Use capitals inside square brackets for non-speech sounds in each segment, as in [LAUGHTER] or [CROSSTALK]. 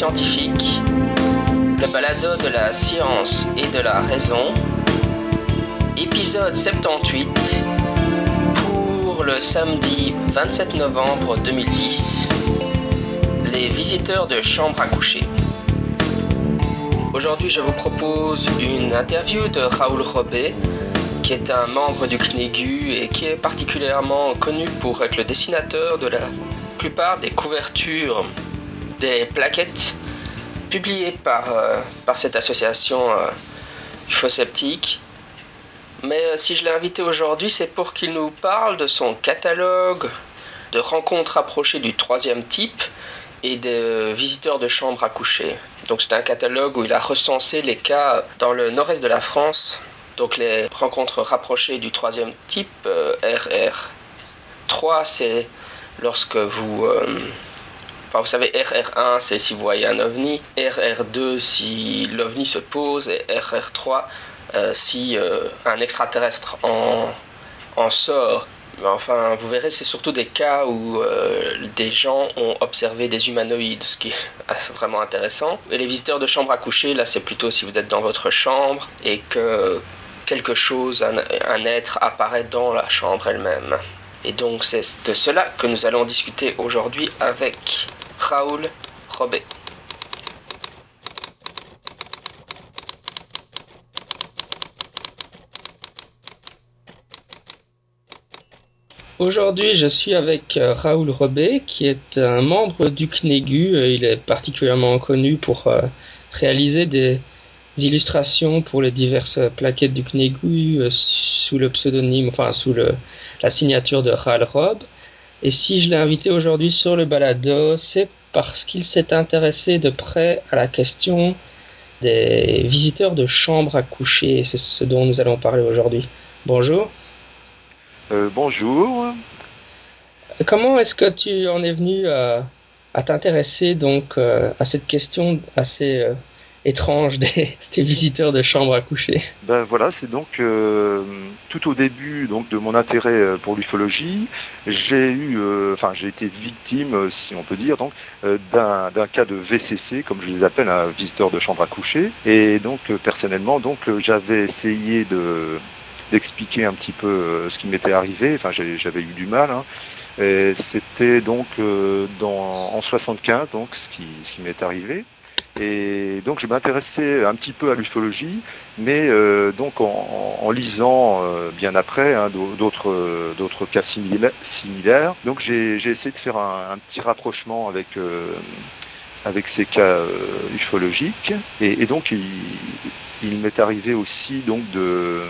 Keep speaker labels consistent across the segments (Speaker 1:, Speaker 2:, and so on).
Speaker 1: Scientifique, le balado de la science et de la raison, épisode 78 pour le samedi 27 novembre 2010, les visiteurs de chambre à coucher. Aujourd'hui, je vous propose une interview de Raoul Robet, qui est un membre du CNEGU et qui est particulièrement connu pour être le dessinateur de la plupart des couvertures des plaquettes publiées par, euh, par cette association euh, UFO-sceptique. Mais euh, si je l'ai invité aujourd'hui, c'est pour qu'il nous parle de son catalogue de rencontres approchées du troisième type et des visiteurs de chambres à coucher. Donc c'est un catalogue où il a recensé les cas dans le nord-est de la France. Donc les rencontres rapprochées du troisième type, RR3, c'est lorsque vous... Enfin, vous savez, RR1, c'est si vous voyez un ovni, RR2, si l'ovni se pose, et RR3, euh, si euh, un extraterrestre en, sort. Enfin, vous verrez, c'est surtout des cas où euh, des gens ont observé des humanoïdes, ce qui est [LAUGHS] vraiment intéressant. Et les visiteurs de chambre à coucher, là, c'est plutôt si vous êtes dans votre chambre et que quelque chose, un être apparaît dans la chambre elle-même. Et donc, c'est de cela que nous allons discuter aujourd'hui avec Raoul Robet. Aujourd'hui, je suis avec euh, Raoul Robet, qui est un membre du CNEGU. Euh, il est particulièrement connu pour euh, réaliser des illustrations pour les diverses plaquettes du CNEGU sous le pseudonyme, enfin sous le, la signature de Ral Rob. Et si je l'ai invité aujourd'hui sur le balado, c'est parce qu'il s'est intéressé de près à la question des visiteurs de chambres à coucher. C'est ce dont nous allons parler aujourd'hui. Bonjour.
Speaker 2: Euh, bonjour.
Speaker 1: Comment est-ce que tu en es venu à, à t'intéresser donc euh, à cette question assez euh, étrange [LAUGHS] des, visiteurs de chambres à coucher
Speaker 2: Ben voilà, c'est donc euh, tout au début donc de mon intérêt euh, pour l'ufologie, j'ai eu, euh, enfin j'ai été victime, si on peut dire, donc d'un cas de VCC, comme je les appelle, un visiteur de chambre à coucher. Et donc personnellement, donc j'avais essayé de d'expliquer un petit peu ce qui m'était arrivé. Enfin, j'avais eu du mal. Hein. C'était donc dans, en 75, donc ce qui, ce qui m'est arrivé. Et donc je m'intéressais un petit peu à l'ufologie, mais euh, donc en, en lisant euh, bien après hein, d'autres d'autres cas similaires. Donc j'ai essayé de faire un, petit rapprochement avec euh, avec ces cas ufologiques. Et, et donc il, il m'est arrivé aussi donc de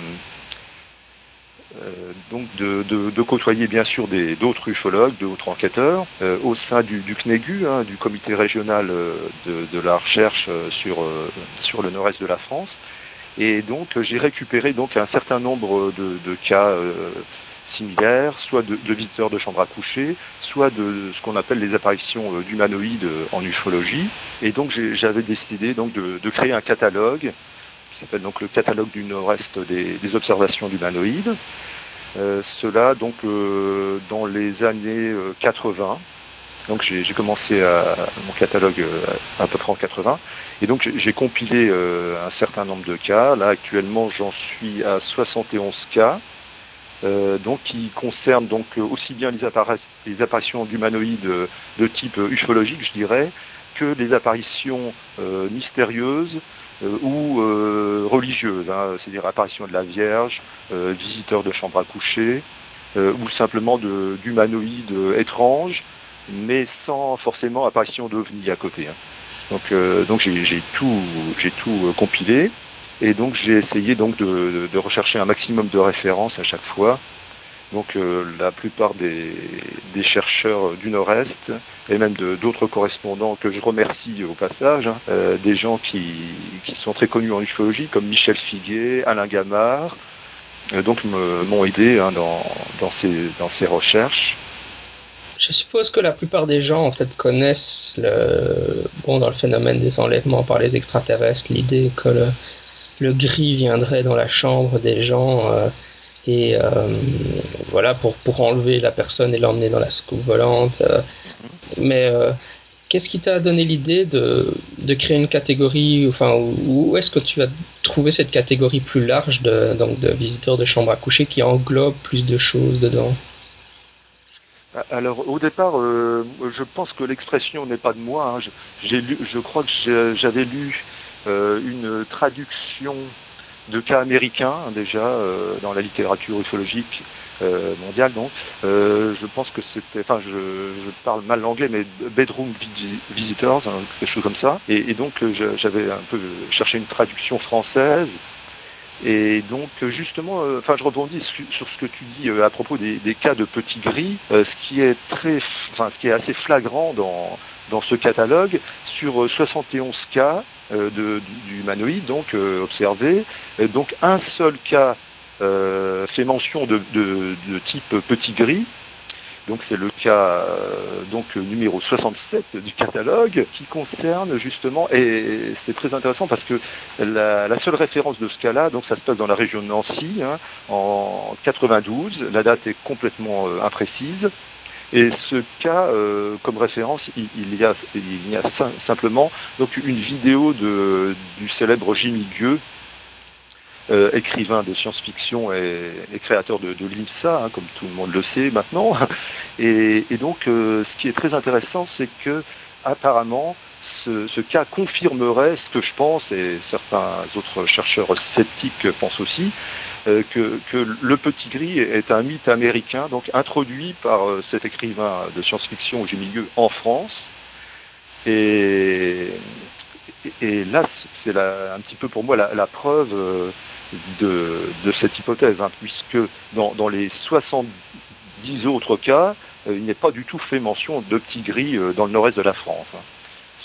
Speaker 2: euh, donc de, de, de, côtoyer bien sûr d'autres ufologues, d'autres enquêteurs euh, au sein du, du CNEGU, hein, du comité régional euh, de, de la recherche sur sur le nord-est de la France. Et donc j'ai récupéré donc un certain nombre de, de cas similaires, soit de, visiteurs de chambres à coucher, soit de ce qu'on appelle les apparitions d'humanoïdes en ufologie. Et donc j'avais décidé donc de, de créer un catalogue s'appelle donc le catalogue du nord-est des, observations d'humanoïdes. Euh, cela donc euh, dans les années 80. Euh, donc j'ai commencé à, mon catalogue à peu près en 80. Et donc j'ai compilé un certain nombre de cas. Là actuellement j'en suis à 71 cas. Donc qui concernent donc aussi bien les, apparitions d'humanoïdes de type ufologique, je dirais, que les apparitions mystérieuses ou euh, religieuses, hein, c'est-à-dire apparition de la Vierge, euh, visiteurs de chambre à coucher, ou simplement d'humanoïdes étranges, mais sans forcément apparition d'ovnis à côté. Hein. Donc, donc j'ai tout, j'ai tout compilé. Et donc j'ai essayé donc de, de, rechercher un maximum de références à chaque fois donc euh, la plupart des, chercheurs du Nord-Est et même d'autres correspondants que je remercie au passage, hein, euh, des gens qui, sont très connus en ufologie comme Michel Figuier, Alain Gamard, euh, donc m'ont aidé hein, dans, ces, recherches.
Speaker 1: Je suppose que la plupart des gens en fait connaissent bon, dans le phénomène des enlèvements par les extraterrestres l'idée que le, gris viendrait dans la chambre des gens. Et euh, voilà pour pour enlever la personne et l'emmener dans la soucoupe volante. Euh, mais euh, Qu'est-ce qui t'a donné l'idée de, de, créer une catégorie, enfin, où, est-ce que tu as trouvé cette catégorie plus large de, donc, de visiteurs de chambre à coucher qui englobe plus de choses dedans?
Speaker 2: Alors au départ, je pense que l'expression n'est pas de moi. Hein. J'ai lu, je crois que j'avais lu une traduction de cas américains hein, déjà euh, dans la littérature ufologique euh, mondiale. Donc, euh, je pense que c'était, enfin, je, parle mal l'anglais, mais bedroom visitors, hein, quelque chose comme ça. Et, donc, j'avais un peu cherché une traduction française. Et donc justement, enfin je rebondis sur, ce que tu dis à propos des, des, cas de petits gris. ce qui est très, enfin ce qui est assez flagrant dans dans ce catalogue, sur 71 cas de, du, humanoïde donc observé, donc un seul cas euh, fait mention de, type petit gris. Donc c'est le cas euh, donc numéro 67 du catalogue qui concerne justement et c'est très intéressant parce que la, seule référence de ce cas-là donc ça se passe dans la région de Nancy hein, en 92. La date est complètement euh, imprécise. Et ce cas, euh, comme référence, il, y a, il y a simplement donc une vidéo de, du célèbre Jimmy Gueux, euh, écrivain de science-fiction et, et, créateur de, de l'IMSA, hein, comme tout le monde le sait maintenant. [LAUGHS] Et, et donc, euh, ce qui est très intéressant, c'est que apparemment, ce, ce, cas confirmerait ce que je pense, et certains autres chercheurs sceptiques pensent aussi, euh, que, le petit gris est un mythe américain, donc introduit par euh, cet écrivain de science-fiction Jimmy milieu en France. Et, là, c'est un petit peu pour moi la, preuve euh, de, cette hypothèse, hein, puisque dans, dans, les 70 autres cas, il n'est pas du tout fait mention de petits gris dans le nord-est de la France. Hein.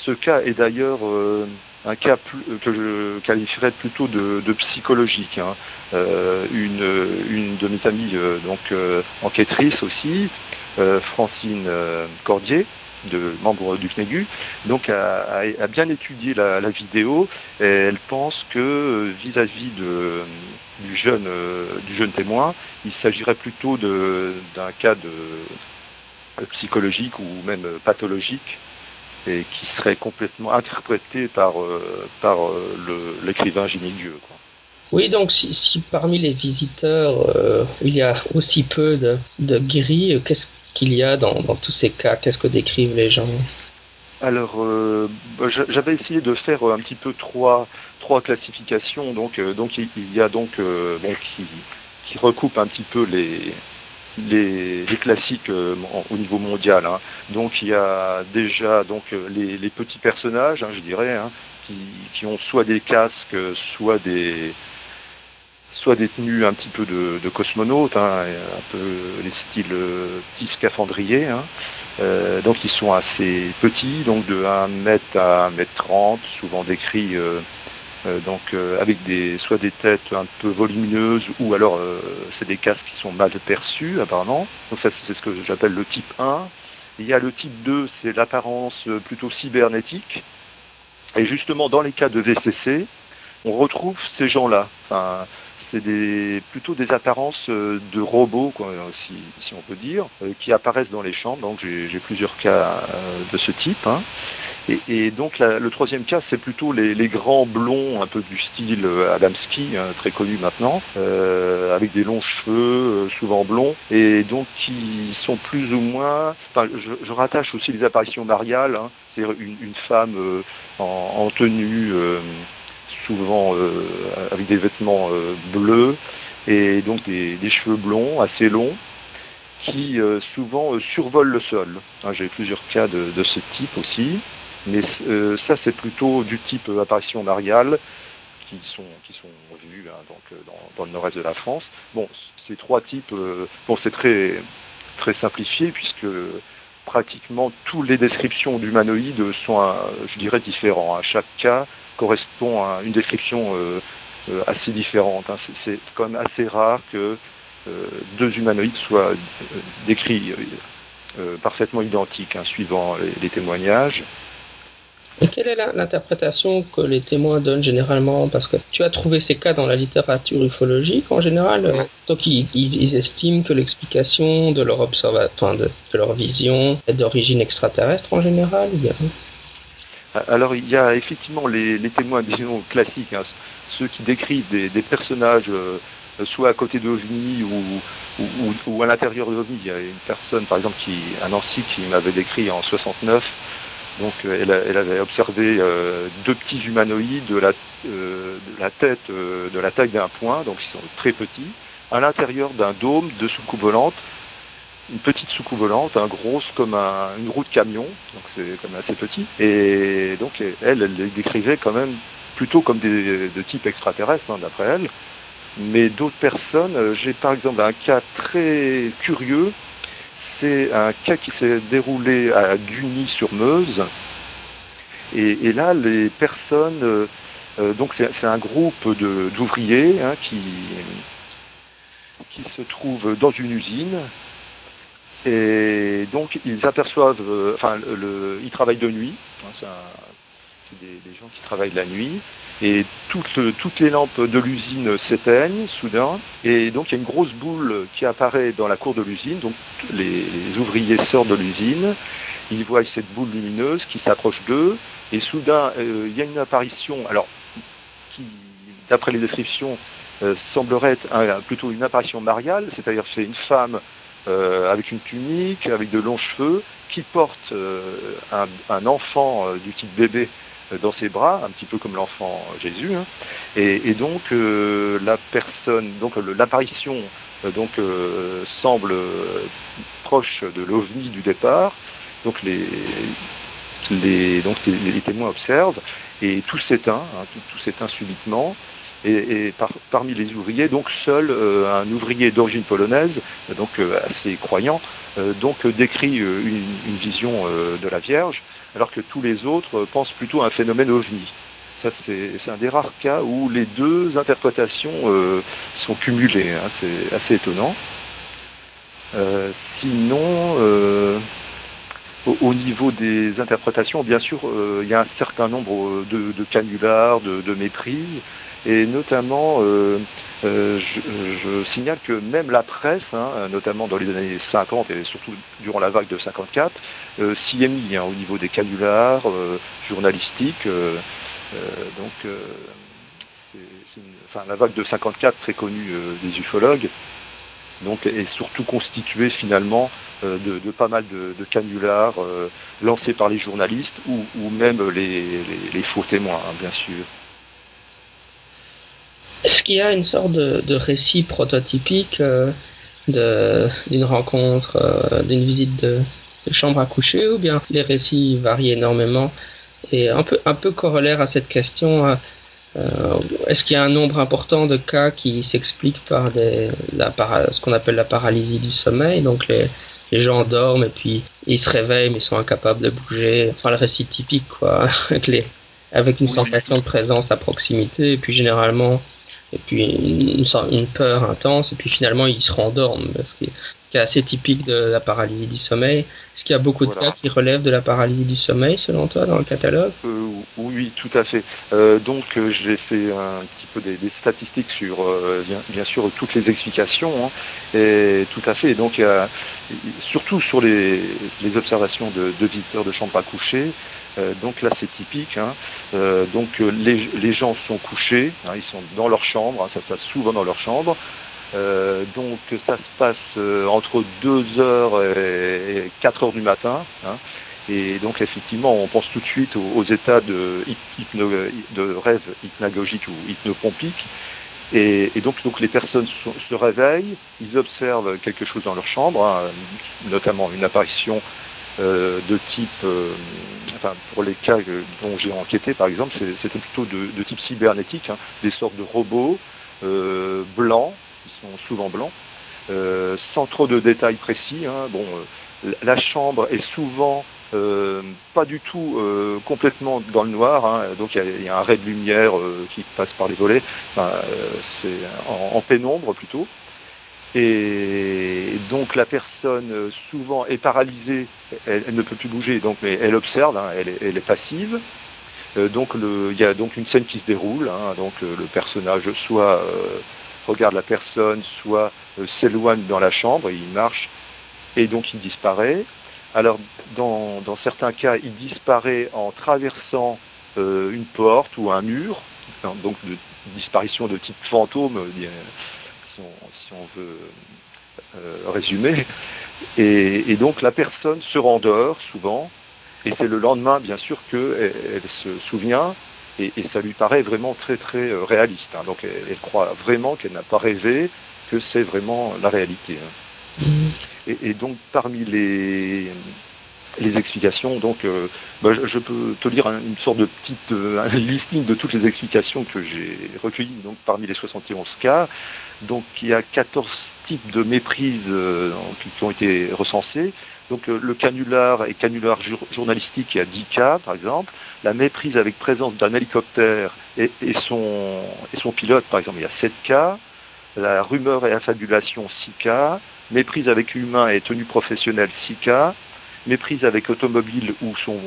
Speaker 2: Ce cas est d'ailleurs un cas plus, que je qualifierais plutôt de, psychologique. Hein. Euh, une, une, de mes amies, euh, donc enquêtrice aussi, Francine Cordier, de membres du CNEGU, donc a, bien étudié la, vidéo et elle pense que euh, vis-à-vis du jeune euh, du jeune témoin, il s'agirait plutôt d'un cas de euh, psychologique ou même pathologique et qui serait complètement interprété par par l'écrivain Jimmy Dieu. Quoi.
Speaker 1: Oui, donc si, si, parmi les visiteurs, euh, il y a aussi peu de, de gris, qu'est-ce qu'il y a dans, dans, tous ces cas? Qu'est-ce que décrivent les gens?
Speaker 2: Alors, euh, j'avais essayé de faire un petit peu trois, trois classifications. Donc, euh, donc il y a donc euh, bon, qui, qui recoupe un petit peu les, les, les classiques euh, au niveau mondial. Hein. Donc, il y a déjà donc les, les petits personnages, hein, je dirais, hein, qui, qui ont soit des casques, soit des soit des tenues un petit peu de, de cosmonautes, hein, un peu les styles euh, petits scaphandriers. Hein. Euh, donc ils sont assez petits, donc de 1 mètre à 1 mètre 30, souvent décrits euh, euh, donc euh, avec des soit des têtes un peu volumineuses ou alors euh, c'est des casques qui sont mal perçus apparemment. Donc ça c'est ce que j'appelle le type 1. Il y a le type 2, c'est l'apparence plutôt cybernétique. Et justement dans les cas de VCC, on retrouve ces gens-là. C'est plutôt des apparences euh, de robots, si, on peut dire, euh, qui apparaissent dans les chambres. Donc j'ai plusieurs cas euh, de ce type. Hein. Et, donc le troisième cas, c'est plutôt les, grands blonds, un peu du style Adamski, hein, très connu maintenant, avec des longs cheveux, souvent blonds, et donc qui sont plus ou moins. Enfin, je, rattache aussi les apparitions mariales, hein, c'est-à-dire une, femme en, tenue souvent euh, avec des vêtements euh, bleus et donc des, cheveux blonds assez longs qui euh, souvent survolent le sol. Hein, J'ai plusieurs cas de, ce type aussi, mais ça c'est plutôt du type apparition mariale qui sont qui sont vus hein, donc dans, dans le nord-est de la France. Bon, ces trois types, bon c'est très très simplifié puisque pratiquement toutes les descriptions d'humanoïdes sont, je dirais, différents. À chaque cas, correspond à une description euh, euh, assez différente. Hein. C'est quand même assez rare que euh, deux humanoïdes soient décrits parfaitement identiques, hein, suivant les, témoignages.
Speaker 3: Et quelle est l'interprétation que les témoins donnent généralement? Parce que tu as trouvé ces cas dans la littérature ufologique en général. Donc ils, estiment que l'explication de leur de, leur vision est d'origine extraterrestre en général.
Speaker 2: Alors il y a effectivement les, témoins, disons classiques, hein, ceux qui décrivent des, personnages euh, soit à côté d'OVNI ou, ou, à l'intérieur d'OVNI. Il y a une personne, par exemple, qui, un ancien qui m'avait décrit en 69 donc euh, elle, avait observé euh, deux petits humanoïdes de la, de la tête, de la taille d'un point, donc ils sont très petits, à l'intérieur d'un dôme de soucoupe volante, une petite soucoupe volante, un grosse comme un, une roue de camion, donc c'est comme assez petit. Et donc elle, elle les décrivait quand même plutôt comme des, de type extraterrestre, hein, d'après elle. Mais d'autres personnes, j'ai par exemple un cas très curieux c'est un cas qui s'est déroulé à Duny-sur-Meuse. Et, là, les personnes, euh, euh, donc c'est un groupe d'ouvriers hein, qui, qui se trouvent dans une usine. Et donc ils aperçoivent, euh, enfin, ils travaillent de nuit. Hein, c'est des, gens qui travaillent la nuit et toutes, toutes les lampes de l'usine s'éteignent soudain, et donc il y a une grosse boule qui apparaît dans la cour de l'usine, donc les, ouvriers sortent de l'usine, ils voient cette boule lumineuse qui s'approche d'eux, et soudain euh, il y a une apparition, alors qui, d'après les descriptions, euh, semblerait être plutôt une apparition mariale, c'est-à-dire c'est une femme euh, avec une tunique, avec de longs cheveux, qui porte un, un, enfant du type bébé euh, dans ses bras, un petit peu comme l'enfant Jésus. Hein. Et, donc euh, la personne, donc l'apparition euh, donc semble proche de l'ovni du départ. Donc les, les donc les, témoins observent et tout s'éteint, hein, tout, s'éteint subitement. Et, parmi les ouvriers, donc seul un ouvrier d'origine polonaise, donc assez croyant, donc décrit une, vision de la Vierge alors que tous les autres pensent plutôt à un phénomène ovni. Ça, c'est un des rares cas où les deux interprétations euh, sont cumulées. Hein. c'est assez étonnant. Euh, sinon, euh, au, niveau des interprétations, bien sûr, il y a un certain nombre de, canulars, de, de méprises, et notamment euh, je, signale que même la presse, hein, notamment dans les années 50 et surtout durant la vague de 54, euh, s'y est mis hein, au niveau des canulars euh, journalistiques. donc, enfin, la vague de 54 très connue des ufologues, donc est surtout constituée finalement de, pas mal de, canulars lancés par les journalistes ou, même les, faux témoins, hein, bien sûr.
Speaker 3: Est-ce qu'il y a une sorte de, récit prototypique euh, d'une rencontre, euh, d'une visite de, chambre à coucher, ou bien les récits varient énormément Et un peu, corollaire à cette question, euh, est-ce qu'il y a un nombre important de cas qui s'expliquent par ce qu'on appelle la paralysie du sommeil Donc les, les gens dorment et puis ils se réveillent mais ils sont incapables de bouger. Enfin le récit typique quoi, [LAUGHS] avec, les, avec une sensation de présence à proximité et puis généralement et puis une, une, peur intense, et puis finalement ils se rendorment, ce qui est assez typique de la paralysie du sommeil. Est-ce qu'il y a beaucoup de cas qui relèvent de la paralysie du sommeil, selon toi, dans le catalogue?
Speaker 2: Euh, Oui, tout à fait. Euh, donc euh, j'ai fait un petit peu des, statistiques sur, bien, sûr, toutes les explications, hein, et tout à fait. Et donc, surtout sur les, les observations de, de visiteurs de chambre à coucher, donc là, c'est typique. Hein. Euh, donc les, les, gens sont couchés, hein, ils sont dans leur chambre, hein, ça se passe souvent dans leur chambre. Donc ça se passe entre 2 heures et 4 heures du matin. Et donc effectivement, on pense tout de suite aux, états de, de rêve hypnagogique ou hypnopompique. Et, donc, donc les personnes se réveillent, ils observent quelque chose dans leur chambre, notamment une apparition euh, de type, euh, enfin pour les cas dont j'ai enquêté par exemple, c'était plutôt de, type cybernétique, hein, des sortes de robots euh, blancs, qui sont souvent blancs, sans trop de détails précis. Hein. bon, la chambre est souvent pas du tout complètement dans le noir, hein. donc il y, a un ray de lumière qui passe par les volets, c'est en, pénombre plutôt. Et donc la personne souvent est paralysée, elle, ne peut plus bouger, donc mais elle observe, hein, elle, elle, est passive. donc il y a donc une scène qui se déroule, donc le personnage soit regarde la personne, soit s'éloigne dans la chambre, il marche et donc il disparaît. Alors, dans, certains cas, il disparaît en traversant euh, une porte ou un mur, donc de disparition de type fantôme, euh, si on, veut euh, résumer. Et, donc la personne se rendort souvent, et c'est le lendemain, bien sûr, qu'elle elle se souvient, et, ça lui paraît vraiment très très réaliste. Hein. Donc elle, croit vraiment qu'elle n'a pas rêvé, que c'est vraiment la réalité. Hein. Mmh. Et, donc parmi les, les explications, donc euh, bah, je, peux te lire une sorte de petite euh, un listing de toutes les explications que j'ai recueillies donc parmi les 71 cas. Donc il y a 14 types de méprises euh, qui, ont été recensés. Donc le canular et canular journalistique, il y a 10 cas par exemple. La méprise avec présence d'un hélicoptère et, et, son, et son pilote par exemple, il y a 7 cas. La rumeur et affabulation, 6 cas méprise avec humain et tenue professionnelle 6 cas, méprise avec automobile ou son,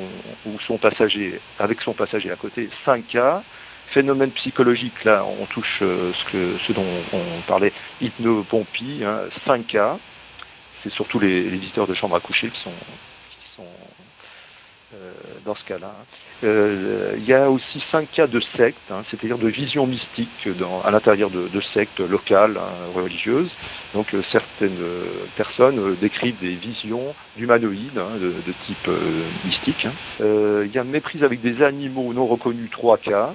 Speaker 2: ou son passager, avec son passager à côté 5 cas, phénomène psychologique, là on touche euh, ce, dont on parlait, hypnopompie, hein, 5 cas, c'est surtout les, visiteurs de chambre à coucher qui sont, euh, dans ce cas-là. Euh, il y a aussi cinq cas de secte, hein, c'est-à-dire de vision mystique dans, à l'intérieur de, sectes locales hein, religieuses. Donc certaines personnes décrivent des visions humanoïdes hein, de, type mystique. Il y a méprise avec des animaux non reconnus, trois cas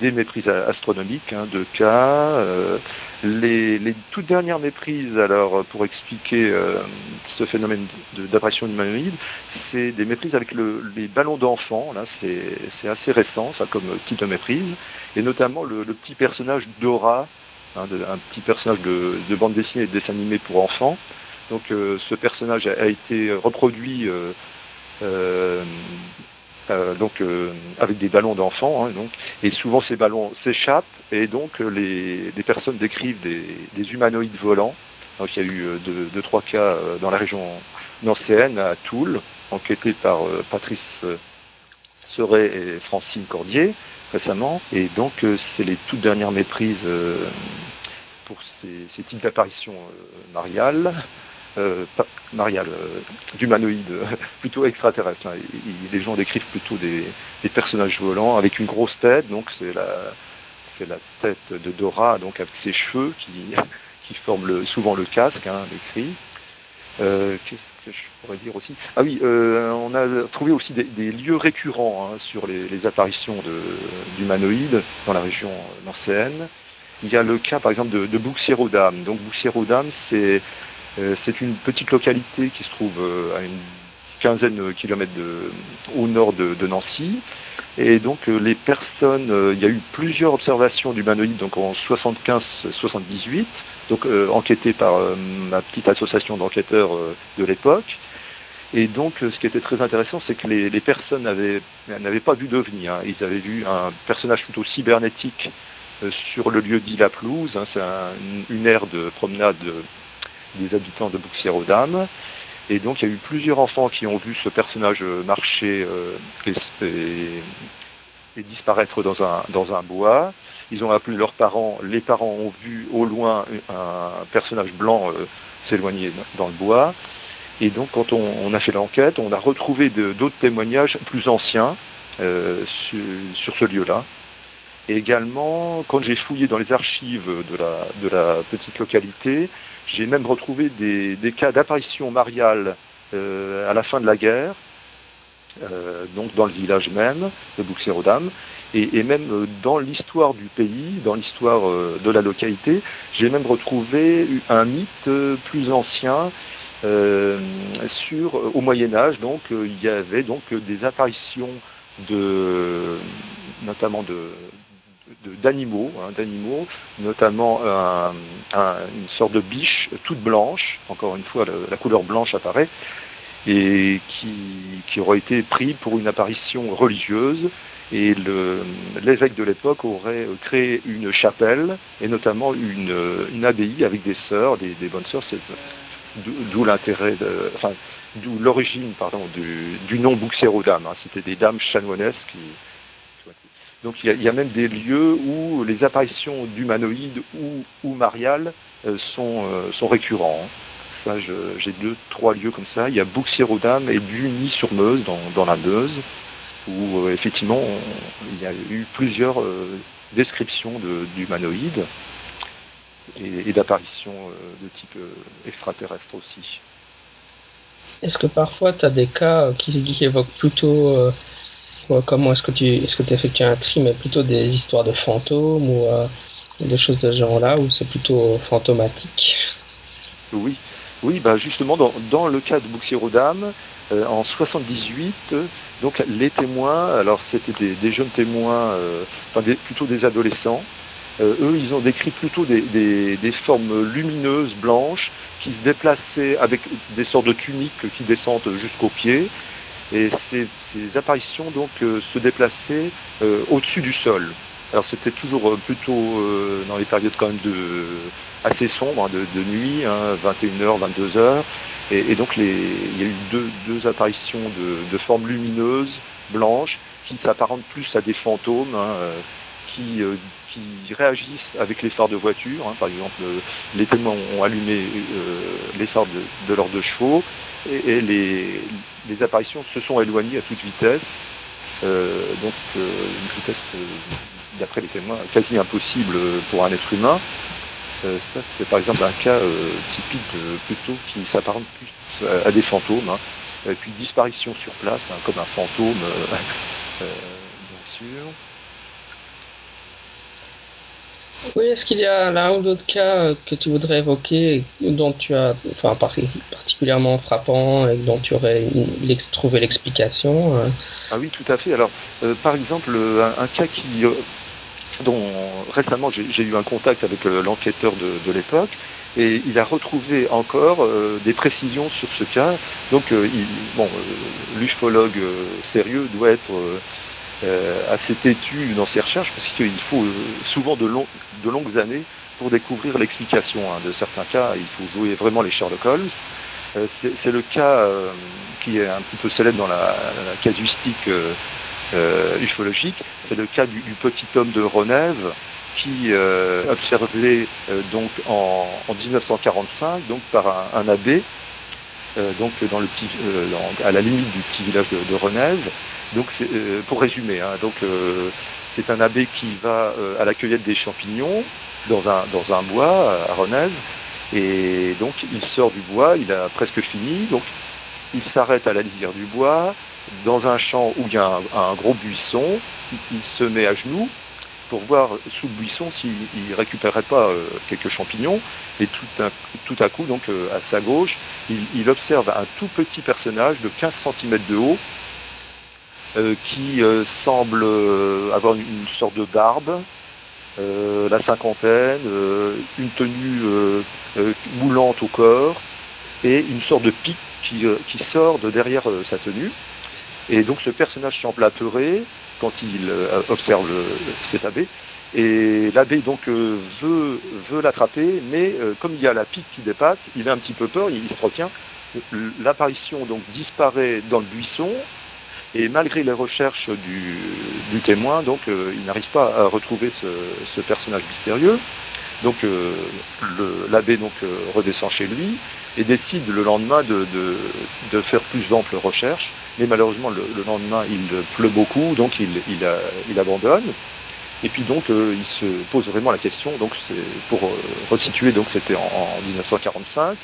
Speaker 2: des méprises astronomiques, hein, de cas. Euh, les, les, toutes dernières méprises, alors pour expliquer euh, ce phénomène d'apparition humanoïde, c'est des méprises avec le, les ballons d'enfants. Là, c'est assez récent, ça comme type de méprise, et notamment le, petit personnage Dora, hein, un petit personnage de, de, bande dessinée et de dessin animé pour enfants. Donc, euh, ce personnage a, été reproduit euh, euh, donc euh, avec des ballons d'enfants, hein, donc, et souvent ces ballons s'échappent et donc euh, les, personnes décrivent des, des, humanoïdes volants. Donc il y a eu deux, deux trois cas dans la région nancéenne, à Toul, enquêté par Patrice Seret et Francine Cordier récemment, et donc c'est les toutes dernières méprises pour ces types d'apparitions mariales euh, marial, euh, d'humanoïdes, [LAUGHS] plutôt extraterrestres. Hein. les gens décrivent plutôt des, personnages volants avec une grosse tête, donc c'est la, tête de Dora, donc avec ses cheveux qui, [LAUGHS] forment souvent le casque, hein, décrit. Euh, qu'est-ce que je pourrais dire aussi? Ah oui, euh, on a trouvé aussi des, lieux récurrents hein, sur les, apparitions d'humanoïdes dans la région nancéenne. Il y a le cas, par exemple, de, de Bouxières-aux-Dames. Donc, Bouxières-aux-Dames, c'est c'est une petite localité qui se trouve euh, à une quinzaine de kilomètres au nord de, Nancy. Et donc euh, les personnes, il y a eu plusieurs observations d'humanoïdes donc en 75-78, donc enquêtées par ma petite association d'enquêteurs de l'époque. Et donc, ce qui était très intéressant, c'est que les, personnes n'avaient pas vu d'OVNI. Hein. Ils avaient vu un personnage plutôt cybernétique sur le lieu dit La. Hein. C'est un, une aire de promenade des habitants de Bouxières-aux-Dames. Et donc il y a eu plusieurs enfants qui ont vu ce personnage marcher euh, et, disparaître dans un, dans un bois. Ils ont appelé leurs parents, les parents ont vu au loin un personnage blanc euh, s'éloigner dans le bois. Et donc quand on, on a fait l'enquête, on a retrouvé d'autres témoignages plus anciens euh, sur, sur ce lieu-là. Et également, quand j'ai fouillé dans les archives de la, de la petite localité, j'ai même retrouvé des, cas d'apparition mariale euh, à la fin de la guerre, euh, donc dans le village même de Bouxières-aux-Dames, et, et, même euh, dans l'histoire du pays, dans l'histoire de la localité, j'ai même retrouvé un mythe plus ancien sur au Moyen Âge. Donc il y avait donc des apparitions de notamment de d'animaux, hein, d'animaux, notamment un, un, une sorte de biche toute blanche, encore une fois la, couleur blanche apparaît, et qui, aurait été pris pour une apparition religieuse. et l'évêque de l'époque aurait créé une chapelle et notamment une, abbaye avec des sœurs, des, bonnes sœurs, d'où l'intérêt, enfin, d'où l'origine, pardon, du, du nom Bouxière dames. Hein. C'était des dames chanoinesses qui. Donc il y, a, même des lieux où les apparitions d'humanoïdes ou, ou mariales euh, sont, euh, sont récurrents. J'ai deux, trois lieux comme ça. Il y a dames et Buny-sur-Meuse, dans, dans la Meuse où euh, effectivement il y a eu plusieurs euh, descriptions d'humanoïdes et, d'apparitions de type extraterrestre aussi.
Speaker 1: Est-ce que parfois tu as des cas qui évoquent plutôt comment est-ce que tu est-ce que tu effectues un tri mais plutôt des histoires de fantômes ou des choses de ce genre-là ou c'est plutôt fantomatique?
Speaker 2: Oui, oui, bah justement dans, dans le cas de Bouxier-Rodam, en 78, donc les témoins, alors c'était des, jeunes témoins, euh, plutôt des adolescents. Euh, eux, ils ont décrit plutôt des, des, formes lumineuses, blanches, qui se déplaçaient avec des sortes de tuniques qui descendent jusqu'aux pieds. Et ces, apparitions donc euh, se déplaçaient au-dessus du sol. Alors c'était toujours plutôt dans les périodes quand même assez sombres, hein, de, nuit, hein, 21h, 22h. Et, donc les, il y a eu deux, apparitions de, formes lumineuses, blanches, qui s'apparentent plus à des fantômes, hein, euh, qui, euh, réagissent avec les phares de voiture. Hein. Par exemple, euh, les témoins ont allumé les phares de leurs deux chevaux, et, et les, les, apparitions se sont éloignées à toute vitesse. donc une vitesse, d'après les témoins, quasi impossible pour un être humain. Euh, ça, c'est par exemple un cas euh, typique plutôt qui s'apparente plus à, des fantômes. Hein. Et puis disparition sur place, hein, comme un fantôme, euh, [LAUGHS] bien sûr.
Speaker 1: Oui, est-ce qu'il y a l'un ou d'autres cas que tu voudrais évoquer, dont tu as, enfin, particulièrement frappant et dont tu aurais trouvé l'explication
Speaker 2: Ah oui, tout à fait. Alors, par exemple, un, cas qui dont récemment j'ai eu un contact avec euh, l'enquêteur de, l'époque et il a retrouvé encore euh, des précisions sur ce cas. Donc, euh, bon, euh, l'ufologue euh, sérieux doit être euh, assez têtu dans ses recherches parce qu'il faut souvent de, long, de, longues années pour découvrir l'explication hein, de certains cas. Il faut jouer vraiment les Sherlock Holmes. C'est le cas qui est un petit peu célèbre dans la, la casuistique euh, ufologique. C'est le cas du, petit homme de Renève qui euh, observé euh, donc en, en, 1945 donc par un, abbé euh, donc dans le petit euh, à la limite du petit village de, de Renève. Donc euh, pour résumer, hein, donc c'est un abbé qui va à la cueillette des champignons dans un dans un bois à Renève et donc il sort du bois, il a presque fini, donc il s'arrête à la lisière du bois, dans un champ où il y a un, gros buisson, il, se met à genoux pour voir sous le buisson s'il ne récupérerait pas euh, quelques champignons. Et tout, un, tout à coup, donc euh, à sa gauche, il, il, observe un tout petit personnage de 15 cm de haut euh, qui euh, semble euh, avoir une, sorte de barbe, euh, la cinquantaine, une tenue moulante au corps et une sorte de pique qui, qui sort de derrière sa tenue. Et donc ce personnage semble apeuré quand il euh, observe cet abbé. Et l'abbé donc euh, veut, veut l'attraper, mais euh, comme il y a la pique qui dépasse, il a un petit peu peur, il, il se retient. L'apparition donc disparaît dans le buisson, et malgré les recherches du, témoin, euh, il n'arrive pas à retrouver ce, personnage mystérieux. Donc euh, l'abbé donc euh, redescend chez lui et décide le lendemain de, faire plus d'amples recherches. Mais malheureusement le, le, lendemain il pleut beaucoup, donc il, abandonne. Et puis donc il se pose vraiment la question. Pour resituer, donc c'était en, en, 1945.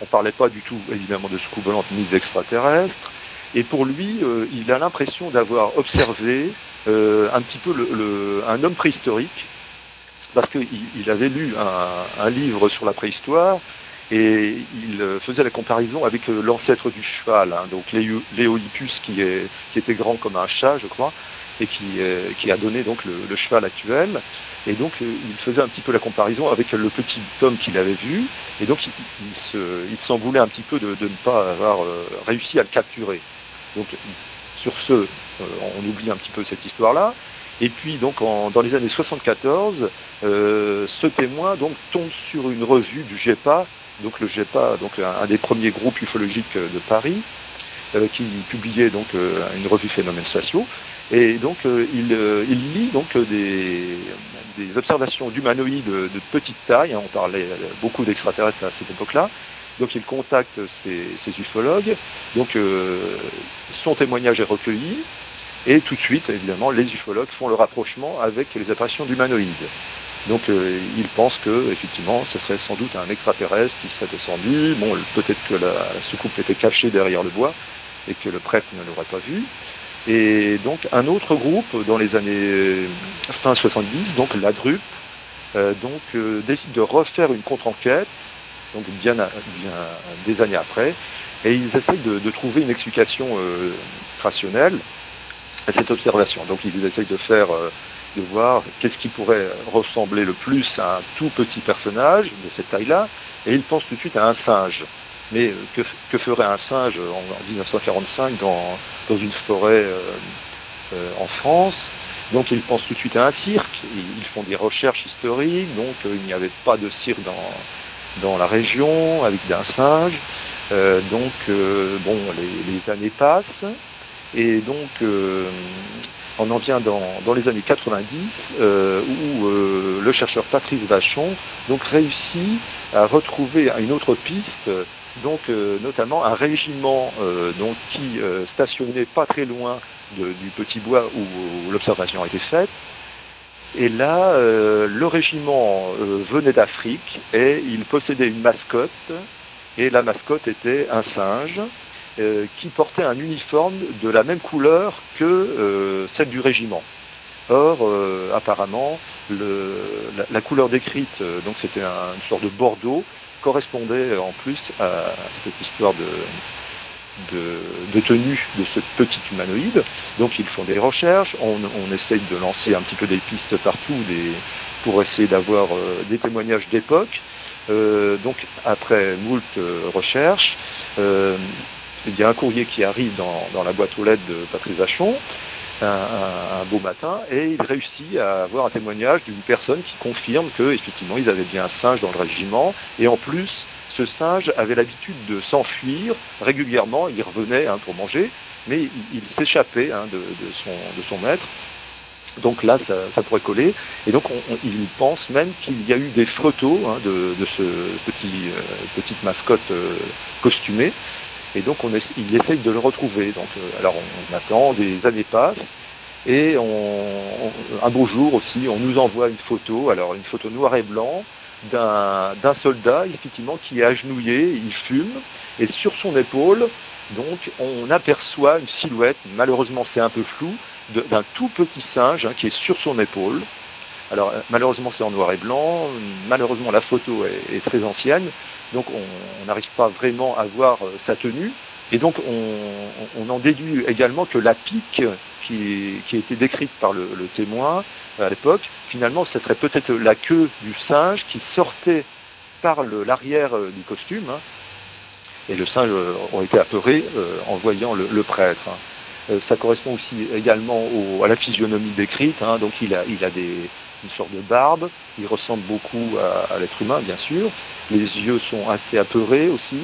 Speaker 2: On parlait pas du tout évidemment de volante ni d'extraterrestres. Et pour lui, euh, il a l'impression d'avoir observé un petit peu un homme préhistorique parce qu'il il avait lu un, livre sur la préhistoire et il faisait la comparaison avec l'ancêtre du cheval, hein, donc l'Éolipus qui, qui était grand comme un chat, je crois, et qui, a donné donc le, cheval actuel. Et donc il faisait un petit peu la comparaison avec le petit homme qu'il avait vu, et donc il, il s'en se, voulait un petit peu de, ne pas avoir euh, réussi à le capturer. Donc sur ce, on oublie un petit peu cette histoire-là. Et puis donc dans les années 74, ce témoin donc tombe sur une revue du GEPA, donc le GEPA, donc un, des premiers groupes ufologiques de Paris, qui publiait donc une revue Phénomènes spatiaux. Et donc il, lit donc des, observations d'humanoïdes de petite taille. On parlait beaucoup d'extraterrestres à cette époque-là. Donc il contacte ces, ufologues. Donc son témoignage est recueilli. Et tout de suite, évidemment, les ufologues font le rapprochement avec les apparitions d'humanoïdes. Donc euh, ils pensent que effectivement ce serait sans doute un extraterrestre qui serait descendu. Bon, peut-être que la, soucoupe était cachée derrière le bois et que le prêtre ne l'aurait pas vu. Et donc un autre groupe dans les années fin 70, donc la DRUP, euh, donc euh, décide de refaire une contre-enquête, donc bien, des années après, et ils essayent de, trouver une explication rationnelle à cette observation. Donc ils essayent de faire de voir qu'est-ce qui pourrait ressembler le plus à un tout petit personnage de cette taille-là, et il pense tout de suite à un singe. Mais euh, que, ferait un singe en, 1945 dans, dans une forêt euh, euh, en France? Donc ils pensent tout de suite à un cirque, ils, font des recherches historiques, donc il n'y avait pas de cirque dans, dans la région avec un singe. donc bon, les, années passent, et donc on en vient dans, les années 90 euh, où euh, le chercheur Patrice Vachon donc réussit à retrouver une autre piste donc euh, notamment un régiment donc qui stationnait pas très loin du petit bois où, l'observation a été faite et là le régiment venait d'Afrique et il possédait une mascotte et la mascotte était un singe euh, qui portait un uniforme de la même couleur que euh, celle du régiment. Or, euh, apparemment, la, couleur décrite, donc c'était une sorte de bordeaux, correspondait en plus à cette histoire de, tenue de ce petit humanoïde. Donc ils font des recherches, on, essaye de lancer un petit peu des pistes partout pour essayer d'avoir des témoignages d'époque. donc après moult recherches, il y a un courrier qui arrive dans, la boîte aux lettres de Patrice Vachon, un, beau matin, et il réussit à avoir un témoignage d'une personne qui confirme que effectivement ils avaient bien un singe dans le régiment, et en plus ce singe avait l'habitude de s'enfuir régulièrement, il revenait hein, pour manger, mais il, s'échappait hein, de, son, maître. Donc là, ça, pourrait coller. Et donc, il pense même qu'il y a eu des photos hein, de, ce petit, euh, petite mascotte euh, costumée. Et donc on il essaye de le retrouver. Donc euh, alors on, attend, des années passent, et on, un beau jour aussi, on nous envoie une photo, alors une photo noir et blanc d'un soldat effectivement qui est agenouillé, il fume, et sur son épaule, donc on aperçoit une silhouette, malheureusement c'est un peu flou, d'un tout petit singe hein, qui est sur son épaule. Alors malheureusement c'est en noir et blanc, malheureusement la photo est très ancienne, donc on n'arrive pas vraiment à voir euh, sa tenue. Et donc on, en déduit également que la pique qui, qui a été décrite par le, témoin euh, à l'époque, finalement ce serait peut-être la queue du singe qui sortait par l'arrière euh, du costume. Hein. et le singe aurait été apeuré en voyant le, prêtre. Hein. ça correspond aussi également à la physionomie décrite. Hein. donc il a, il a des, une sorte de barbe, il ressemble beaucoup à, l'être humain bien sûr, les yeux sont assez apeurés aussi,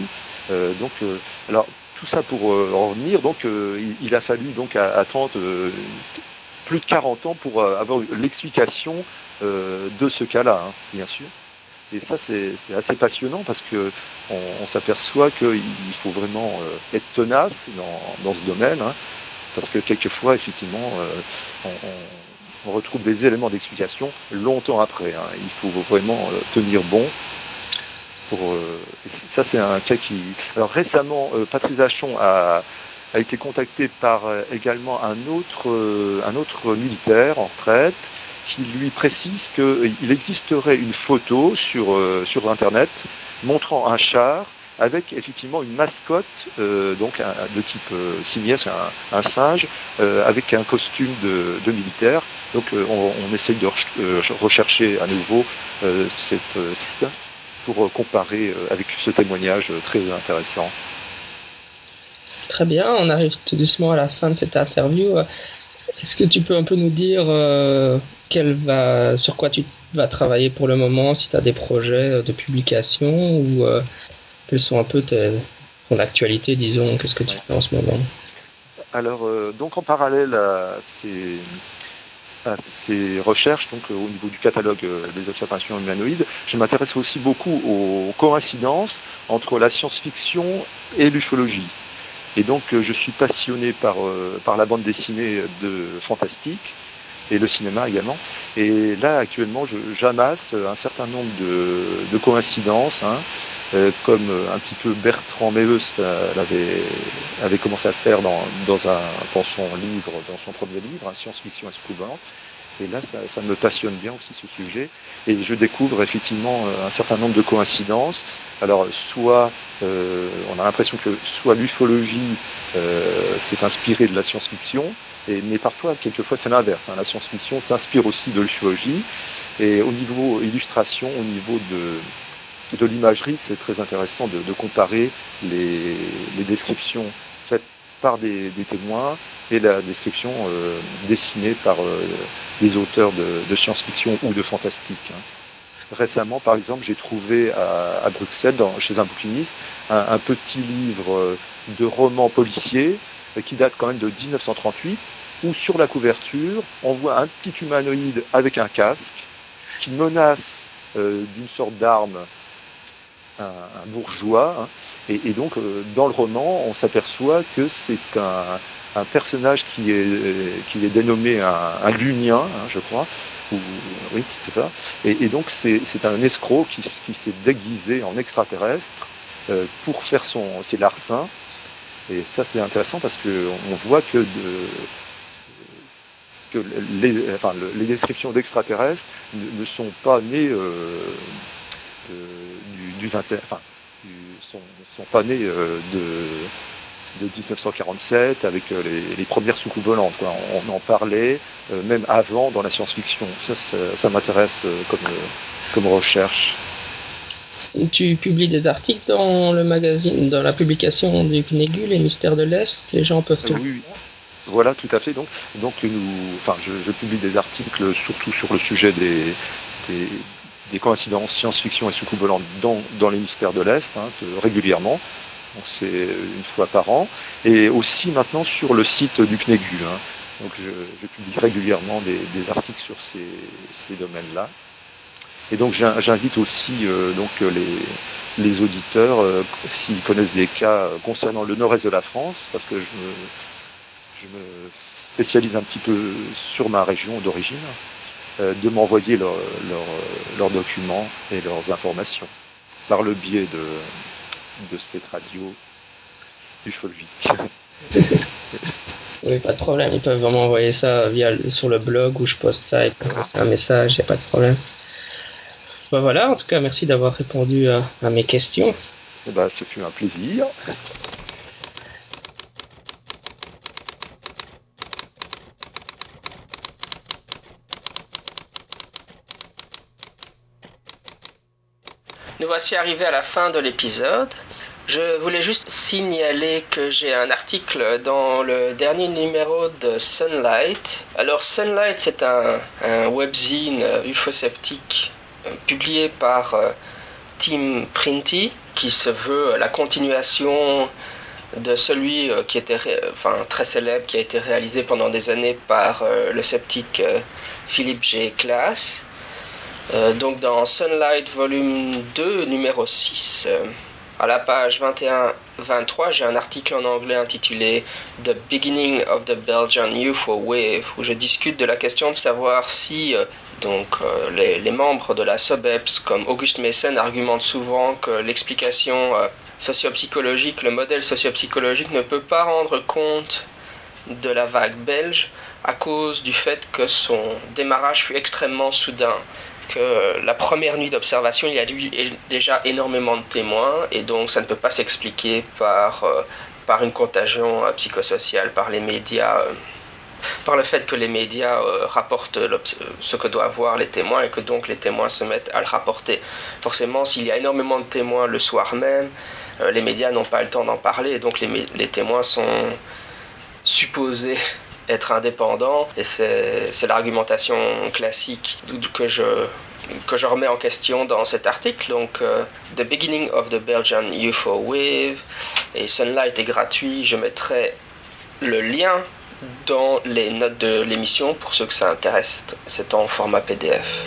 Speaker 2: euh, donc euh, alors tout ça pour euh, en revenir, donc il, a fallu donc attendre plus de 40 ans pour avoir l'explication de ce cas-là, hein, bien sûr. Et ça, c'est assez passionnant parce que on, s'aperçoit qu'il faut vraiment être tenace dans, ce domaine, hein, parce que quelquefois, effectivement, on, retrouve des éléments d'explication longtemps après. Hein. Il faut vraiment euh, tenir bon. Euh, ça, c'est un cas qui. Alors récemment, euh, Patrice Achon a, été contacté par également un autre, un autre militaire en retraite qui lui précise qu'il existerait une photo sur, sur Internet montrant un char avec effectivement une mascotte, euh, donc de type euh, simiesque, un, singe, euh, avec un costume de, militaire. Donc euh, on, on, essaye de rechercher à nouveau cette pour comparer avec ce témoignage très intéressant.
Speaker 1: Très bien, on arrive tout doucement à la fin de cette interview. Est-ce que tu peux un peu nous dire quel va, sur quoi tu vas travailler pour le moment, si tu as des projets de publication ou quelles sont un peu tes, ton actualité, disons, qu'est-ce que tu fais en ce moment?
Speaker 2: Alors, donc en parallèle à ces, ces recherches, donc au niveau du catalogue des observations humanoïdes, je m'intéresse aussi beaucoup aux coïncidences entre la science-fiction et l'ufologie. Et donc je suis passionné par, par la bande dessinée de fantastique et le cinéma également. Et là actuellement j'amasse un certain nombre de, de coïncidences, hein, euh, comme un petit peu Bertrand Meust avait, avait commencé à faire dans, dans, un, dans son livre, dans son premier livre, hein, Science-fiction escouvante. Et là, ça, me passionne bien aussi ce sujet. Et je découvre effectivement un certain nombre de coïncidences. Alors, soit euh, on a l'impression que soit l'ufologie euh, s'est inspirée de la science-fiction, mais parfois, quelquefois, c'est l'inverse. Hein. La science-fiction s'inspire aussi de l'ufologie. Et au niveau illustration, au niveau de, de l'imagerie, c'est très intéressant de, comparer les, descriptions faites par des, témoins et la description euh, dessinée par euh, des auteurs de, science-fiction ou de fantastique. Hein. Récemment, par exemple, j'ai trouvé à, Bruxelles, chez un bouquiniste, un, petit livre de romans policiers euh, qui date quand même de 1938, où sur la couverture, on voit un petit humanoïde avec un casque qui menace euh, d'une sorte d'arme un, bourgeois. Hein, et, donc, euh, dans le roman, on s'aperçoit que c'est un, personnage qui est, qui est dénommé un, un lunien, hein, je crois. Ou, oui, c'est ça. Et, donc, c'est un escroc qui, qui s'est déguisé en extraterrestre euh, pour faire son, ses larcins. Et ça, c'est intéressant parce qu'on voit que, que les, enfin, les descriptions d'extraterrestres ne, sont pas nées euh, du, du 20, enfin, sont, sont pas nées euh, de, de 1947 avec euh, les, les premières soucoupes volantes. Quoi. On, on en parlait euh, même avant dans la science-fiction. Ça, ça, ça m'intéresse euh, comme, comme recherche.
Speaker 1: Tu publies des articles dans le magazine, dans la publication du CNEGU, Les Mystères de l'Est. Les gens peuvent te
Speaker 2: oui, oui. Voilà, tout à fait. Donc, donc nous, enfin, je, je, publie des articles surtout sur le sujet des, des, des coïncidences science-fiction et soucoupe volante dans, dans mystères de l'Est, hein, régulièrement. C'est une fois par an. Et aussi maintenant sur le site du CNEGU. Hein. Donc je, publie régulièrement des, articles sur ces, domaines-là. Et donc j'invite aussi euh, donc les, auditeurs, euh, s'ils connaissent des cas concernant le nord-est de la France, parce que je me, spécialise un petit peu sur ma région d'origine, de m'envoyer leurs leur, leur documents et leurs informations par le biais de, de cette radio ufologique. [LAUGHS]
Speaker 1: oui, pas de problème, ils peuvent vraiment envoyer ça via sur le blog où je poste ça et un message, il n'y a pas de problème. Ben voilà, en tout cas, merci d'avoir répondu à, à, mes questions.
Speaker 2: Eh ben, ce fut un plaisir.
Speaker 1: Nous voici arrivés à la fin de l'épisode. Je voulais juste signaler que j'ai un article dans le dernier numéro de Sunlight. Alors Sunlight, c'est un, un webzine ufosceptique publié par euh, Tim Printy, qui se veut la continuation de celui euh, qui était enfin, très célèbre, qui a été réalisé pendant des années par euh, le sceptique Philippe G. Class. Donc dans Sunlight volume 2, numéro 6, à la page 21-23, j'ai un article en anglais intitulé The Beginning of the Belgian UFO Wave, où je discute de la question de savoir si donc euh, les, les, membres de la SOBEPS comme Auguste Messen argumentent souvent que l'explication euh, sociopsychologique, le modèle sociopsychologique ne peut pas rendre compte de la vague belge à cause du fait que son démarrage fut extrêmement soudain que la première nuit d'observation, il y a eu déjà énormément de témoins et donc ça ne peut pas s'expliquer par, euh, par une contagion euh, psychosociale, par les médias, euh, par le fait que les médias euh, rapportent ce que doivent voir les témoins et que donc les témoins se mettent à le rapporter. Forcément, s'il y a énormément de témoins le soir même, les médias n'ont pas le temps d'en parler, donc les, témoins sont supposés être indépendants, et c'est l'argumentation classique que je, que je remets en question dans cet article. Donc, The Beginning of the Belgian UFO Wave et Sunlight est gratuit. Je mettrai le lien dans les notes de l'émission pour ceux que ça intéresse. C'est en format PDF.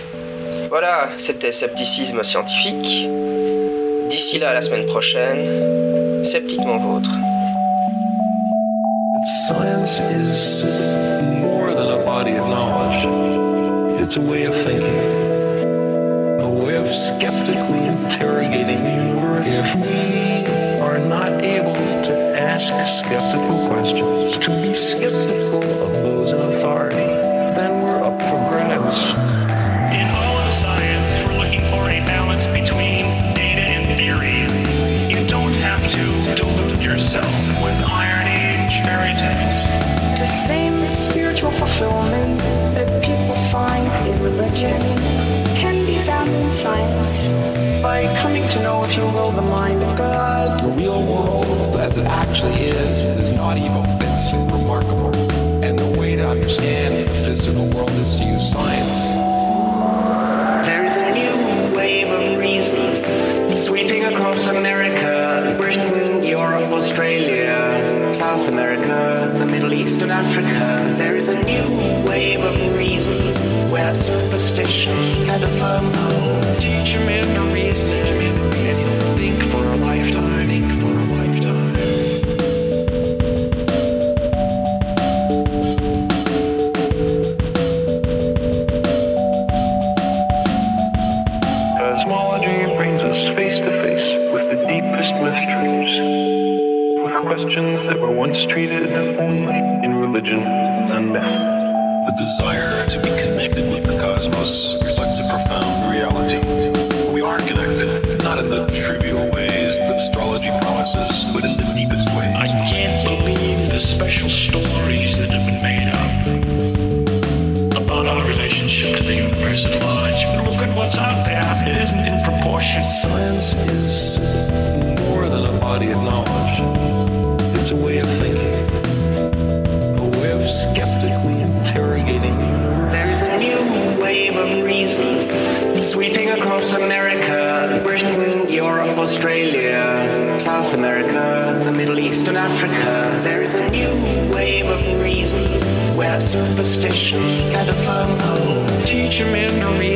Speaker 1: Voilà, c'était Scepticisme scientifique. D'ici là, la semaine prochaine, sceptiquement vôtre. Science is more than a body of knowledge. It's a way of thinking, a way of skeptically interrogating the universe. If we are not able to ask skeptical questions, to be skeptical of those in authority, then we're up for grabs. Fulfillment that people find in religion can be found in science by coming to know, if you will, the mind of God.
Speaker 4: The real world, as it actually is, is not evil, it's remarkable. And the way to understand the physical world is to use science.
Speaker 5: There is a new wave of reason sweeping across America, Britain, Europe, Australia, South America, the Middle East, and Africa. There is a new wave of reason where superstition had a firm hold.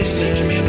Speaker 5: faces